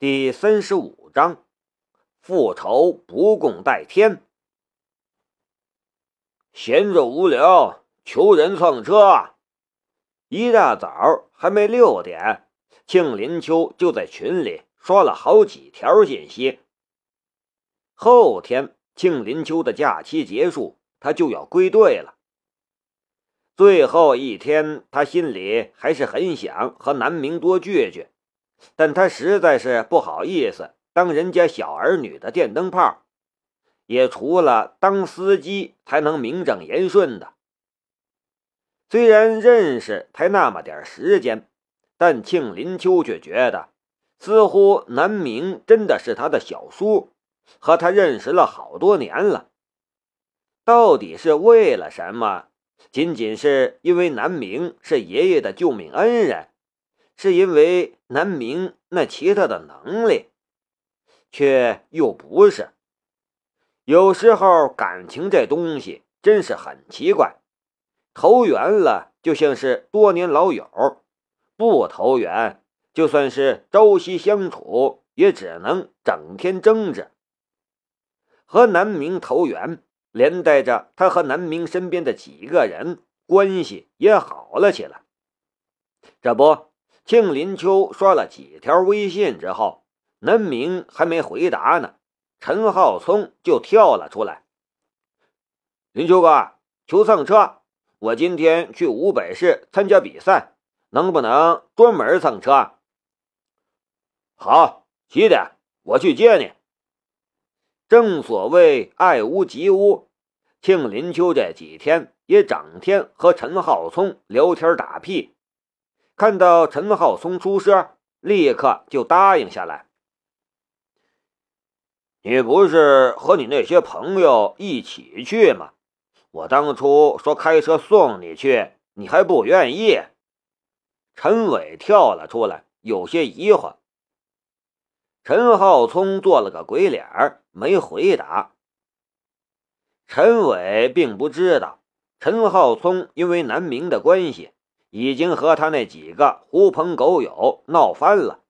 第三十五章，复仇不共戴天。闲着无聊，求人蹭车。一大早还没六点，庆林秋就在群里刷了好几条信息。后天庆林秋的假期结束，他就要归队了。最后一天，他心里还是很想和南明多聚聚。但他实在是不好意思当人家小儿女的电灯泡，也除了当司机才能名正言顺的。虽然认识才那么点时间，但庆林秋却觉得，似乎南明真的是他的小叔，和他认识了好多年了。到底是为了什么？仅仅是因为南明是爷爷的救命恩人？是因为南明那奇特的能力，却又不是。有时候感情这东西真是很奇怪，投缘了就像是多年老友，不投缘，就算是朝夕相处，也只能整天争执。和南明投缘，连带着他和南明身边的几个人关系也好了起来。这不。庆林秋刷了几条微信之后，南明还没回答呢，陈浩聪就跳了出来：“林秋哥，求蹭车！我今天去吴北市参加比赛，能不能专门蹭车？”“好，几点？我去接你。”正所谓爱屋及乌，庆林秋这几天也整天和陈浩聪聊天打屁。看到陈浩聪出声，立刻就答应下来。你不是和你那些朋友一起去吗？我当初说开车送你去，你还不愿意。陈伟跳了出来，有些疑惑。陈浩聪做了个鬼脸，没回答。陈伟并不知道，陈浩聪因为南明的关系。已经和他那几个狐朋狗友闹翻了，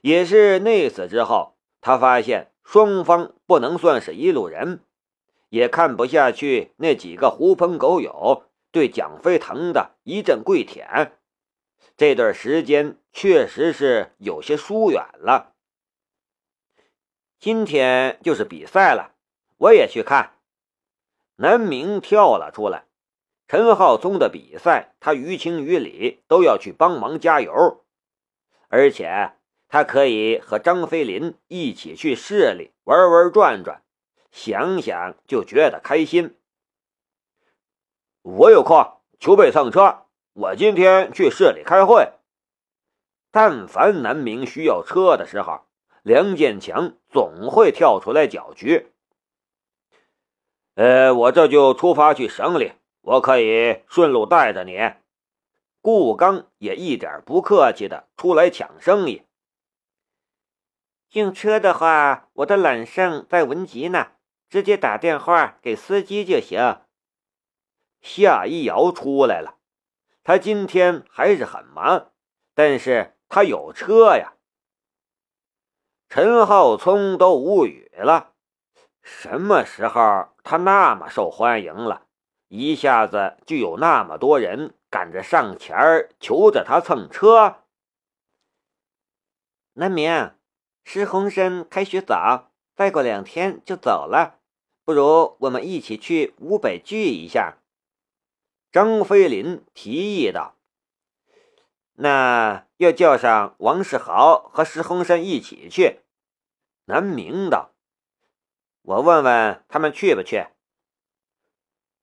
也是那次之后，他发现双方不能算是一路人，也看不下去那几个狐朋狗友对蒋飞腾的一阵跪舔，这段时间确实是有些疏远了。今天就是比赛了，我也去看。南明跳了出来。陈浩宗的比赛，他于情于理都要去帮忙加油，而且他可以和张飞林一起去市里玩玩转转，想想就觉得开心。我有空，求备蹭车。我今天去市里开会。但凡南明需要车的时候，梁建强总会跳出来搅局。呃，我这就出发去省里。我可以顺路带着你。顾刚也一点不客气的出来抢生意。用车的话，我的揽胜在文集呢，直接打电话给司机就行。夏一瑶出来了，他今天还是很忙，但是他有车呀。陈浩聪都无语了，什么时候他那么受欢迎了？一下子就有那么多人赶着上前求着他蹭车。南明，石洪生开学早，再过两天就走了，不如我们一起去吴北聚一下。张飞林提议道：“那要叫上王世豪和石洪生一起去。”南明道：“我问问他们去不去。”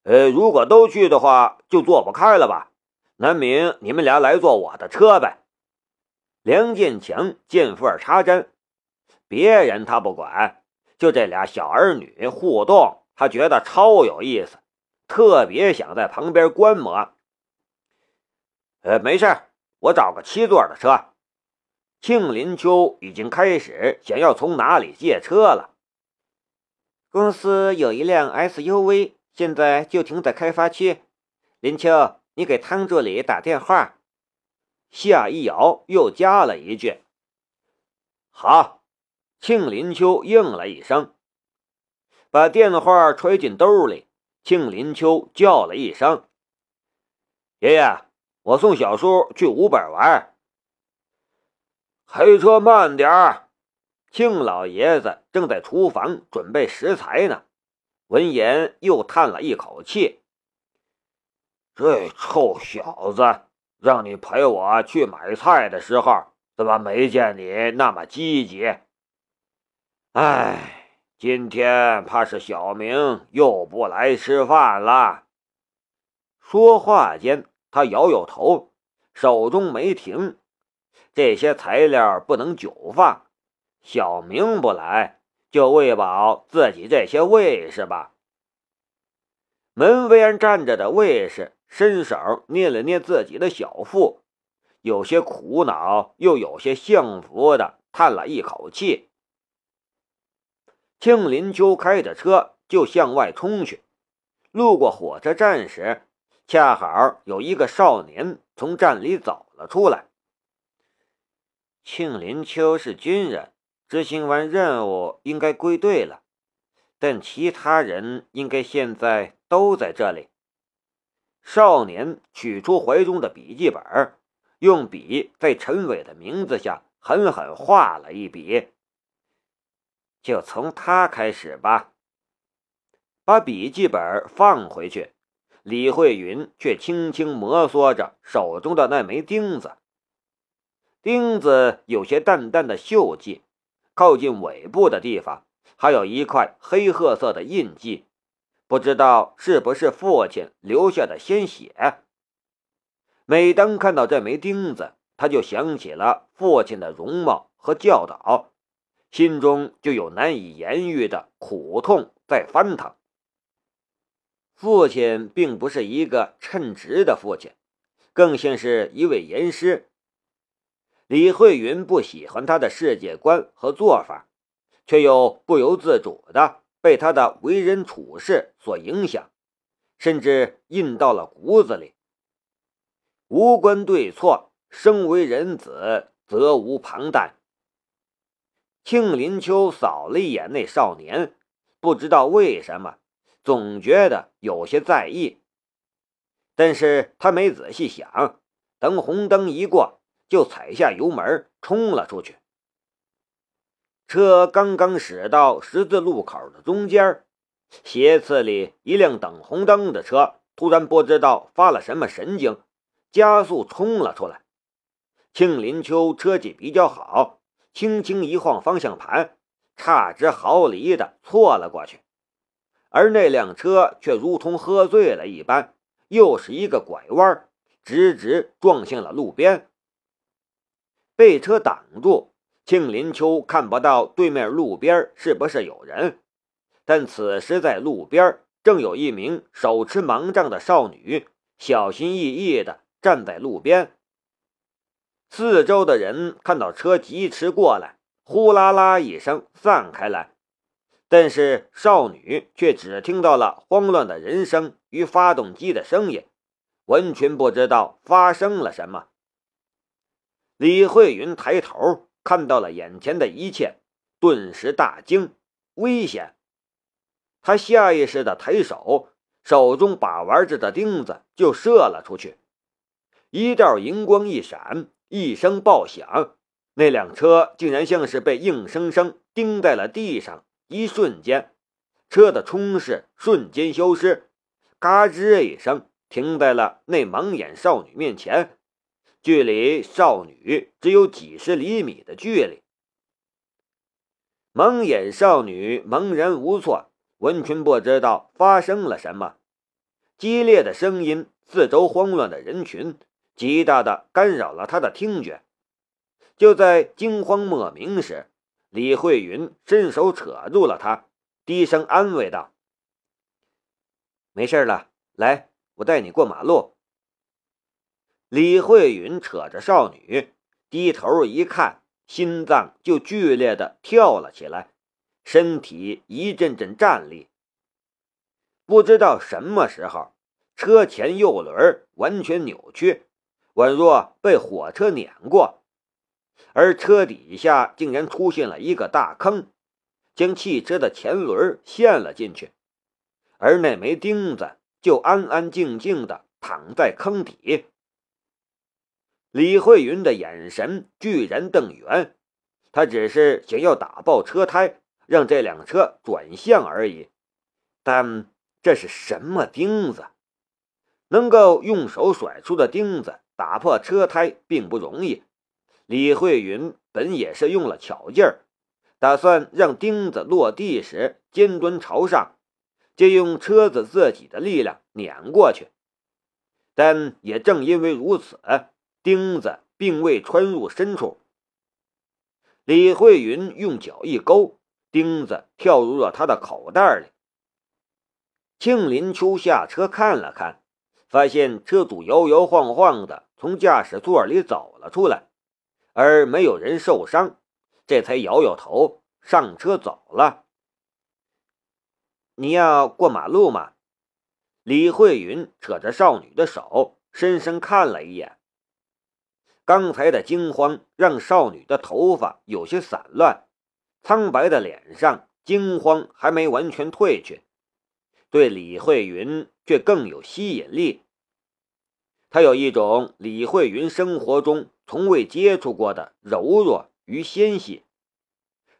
呃，如果都去的话，就坐不开了吧？南明，你们俩来坐我的车呗。梁建强见缝插针，别人他不管，就这俩小儿女互动，他觉得超有意思，特别想在旁边观摩。呃，没事我找个七座的车。庆林秋已经开始想要从哪里借车了。公司有一辆 SUV。现在就停在开发区，林秋，你给汤助理打电话。夏一瑶又加了一句：“好。庆林秋应了一声，把电话揣进兜里。庆林秋叫了一声：“爷爷，我送小叔去五本玩。”开车慢点儿。庆老爷子正在厨房准备食材呢。闻言，又叹了一口气：“这臭小子，让你陪我去买菜的时候，怎么没见你那么积极？”哎，今天怕是小明又不来吃饭了。说话间，他摇摇头，手中没停。这些材料不能久放，小明不来，就喂饱自己这些卫士吧。门边站着的卫士伸手捏了捏自己的小腹，有些苦恼，又有些幸福的叹了一口气。庆林秋开着车就向外冲去，路过火车站时，恰好有一个少年从站里走了出来。庆林秋是军人，执行完任务应该归队了，但其他人应该现在都在这里。少年取出怀中的笔记本，用笔在陈伟的名字下狠狠画了一笔。就从他开始吧。把笔记本放回去，李慧云却轻轻摩挲着手中的那枚钉子。钉子有些淡淡的锈迹，靠近尾部的地方还有一块黑褐色的印记，不知道是不是父亲留下的鲜血。每当看到这枚钉子，他就想起了父亲的容貌和教导。心中就有难以言喻的苦痛在翻腾。父亲并不是一个称职的父亲，更像是一位严师。李慧云不喜欢他的世界观和做法，却又不由自主的被他的为人处事所影响，甚至印到了骨子里。无关对错，生为人子，责无旁贷。庆林秋扫了一眼那少年，不知道为什么，总觉得有些在意。但是他没仔细想，等红灯一过，就踩下油门冲了出去。车刚刚驶到十字路口的中间，斜刺里一辆等红灯的车突然不知道发了什么神经，加速冲了出来。庆林秋车技比较好。轻轻一晃方向盘，差之毫厘的错了过去，而那辆车却如同喝醉了一般，又是一个拐弯，直直撞向了路边。被车挡住，庆林秋看不到对面路边是不是有人，但此时在路边正有一名手持盲杖的少女，小心翼翼地站在路边。四周的人看到车疾驰过来，呼啦啦一声散开来，但是少女却只听到了慌乱的人声与发动机的声音，完全不知道发生了什么。李慧云抬头看到了眼前的一切，顿时大惊，危险！他下意识的抬手，手中把玩着的钉子就射了出去，一道银光一闪。一声爆响，那辆车竟然像是被硬生生钉在了地上。一瞬间，车的冲势瞬间消失，嘎吱一声停在了那蒙眼少女面前，距离少女只有几十厘米的距离。蒙眼少女茫然无措，完全不知道发生了什么。激烈的声音，四周慌乱的人群。极大的干扰了他的听觉。就在惊慌莫名时，李慧云伸手扯住了他，低声安慰道：“没事了，来，我带你过马路。”李慧云扯着少女，低头一看，心脏就剧烈的跳了起来，身体一阵阵颤栗。不知道什么时候，车前右轮完全扭曲。宛若被火车碾过，而车底下竟然出现了一个大坑，将汽车的前轮陷了进去，而那枚钉子就安安静静的躺在坑底。李慧云的眼神居然瞪圆，他只是想要打爆车胎，让这辆车转向而已。但这是什么钉子？能够用手甩出的钉子打破车胎并不容易。李慧云本也是用了巧劲儿，打算让钉子落地时尖端朝上，借用车子自己的力量碾过去。但也正因为如此。钉子并未穿入深处，李慧云用脚一勾，钉子跳入了他的口袋里。庆林秋下车看了看，发现车主摇摇晃晃的从驾驶座里走了出来，而没有人受伤，这才摇摇头上车走了。你要过马路吗？李慧云扯着少女的手，深深看了一眼。刚才的惊慌让少女的头发有些散乱，苍白的脸上惊慌还没完全褪去，对李慧云却更有吸引力。她有一种李慧云生活中从未接触过的柔弱与纤细。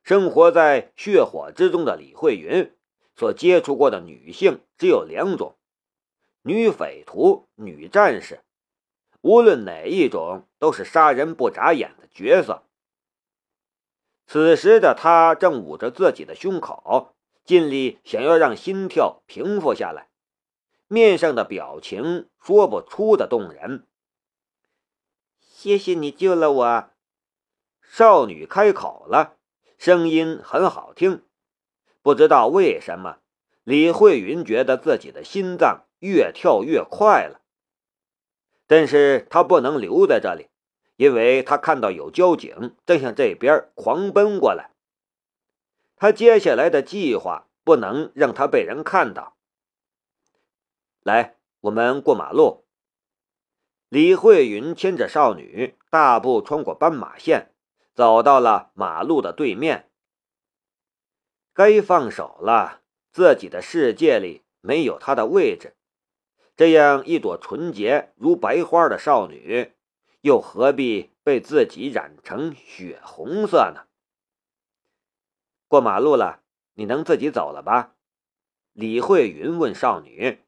生活在血火之中的李慧云所接触过的女性只有两种：女匪徒、女战士。无论哪一种，都是杀人不眨眼的角色。此时的他正捂着自己的胸口，尽力想要让心跳平复下来，面上的表情说不出的动人。谢谢你救了我，少女开口了，声音很好听。不知道为什么，李慧云觉得自己的心脏越跳越快了。但是他不能留在这里，因为他看到有交警正向这边狂奔过来。他接下来的计划不能让他被人看到。来，我们过马路。李慧云牵着少女，大步穿过斑马线，走到了马路的对面。该放手了，自己的世界里没有他的位置。这样一朵纯洁如白花的少女，又何必被自己染成血红色呢？过马路了，你能自己走了吧？李慧云问少女。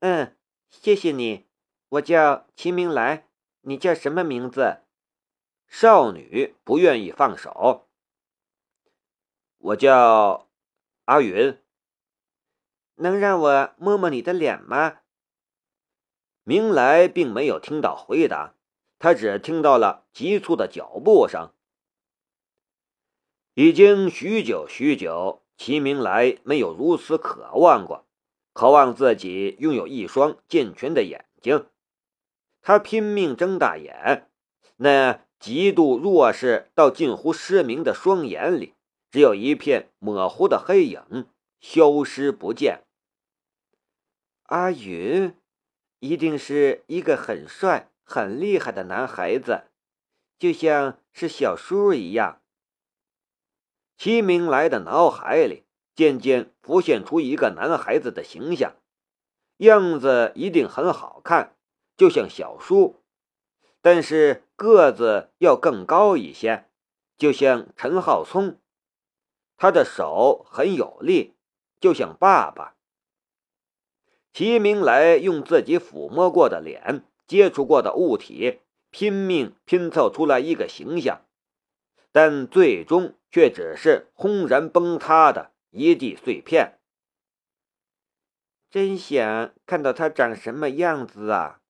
嗯，谢谢你。我叫齐明来，你叫什么名字？少女不愿意放手。我叫阿云。能让我摸摸你的脸吗？明来并没有听到回答，他只听到了急促的脚步声。已经许久许久，齐明来没有如此渴望过，渴望自己拥有一双健全的眼睛。他拼命睁大眼，那极度弱势到近乎失明的双眼里，只有一片模糊的黑影，消失不见。阿云，一定是一个很帅、很厉害的男孩子，就像是小叔一样。齐明来的脑海里渐渐浮现出一个男孩子的形象，样子一定很好看，就像小叔，但是个子要更高一些，就像陈浩聪。他的手很有力，就像爸爸。齐明来用自己抚摸过的脸、接触过的物体，拼命拼凑出来一个形象，但最终却只是轰然崩塌的一地碎片。真想看到他长什么样子啊！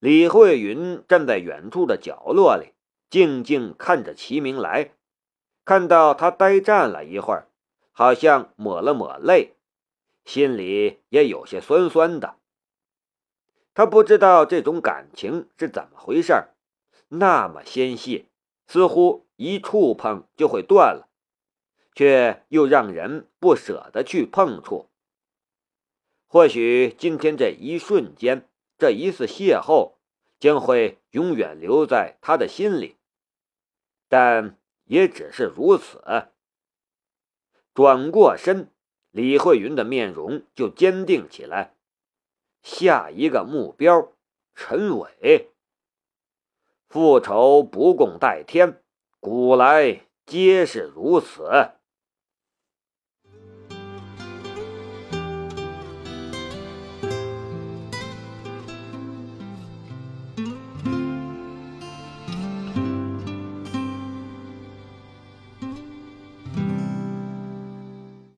李慧云站在远处的角落里，静静看着齐明来，看到他呆站了一会儿，好像抹了抹泪。心里也有些酸酸的，他不知道这种感情是怎么回事那么纤细，似乎一触碰就会断了，却又让人不舍得去碰触。或许今天这一瞬间，这一次邂逅，将会永远留在他的心里。但也只是如此。转过身，李慧云的面容就坚定起来。下一个目标，陈伟。复仇不共戴天，古来皆是如此。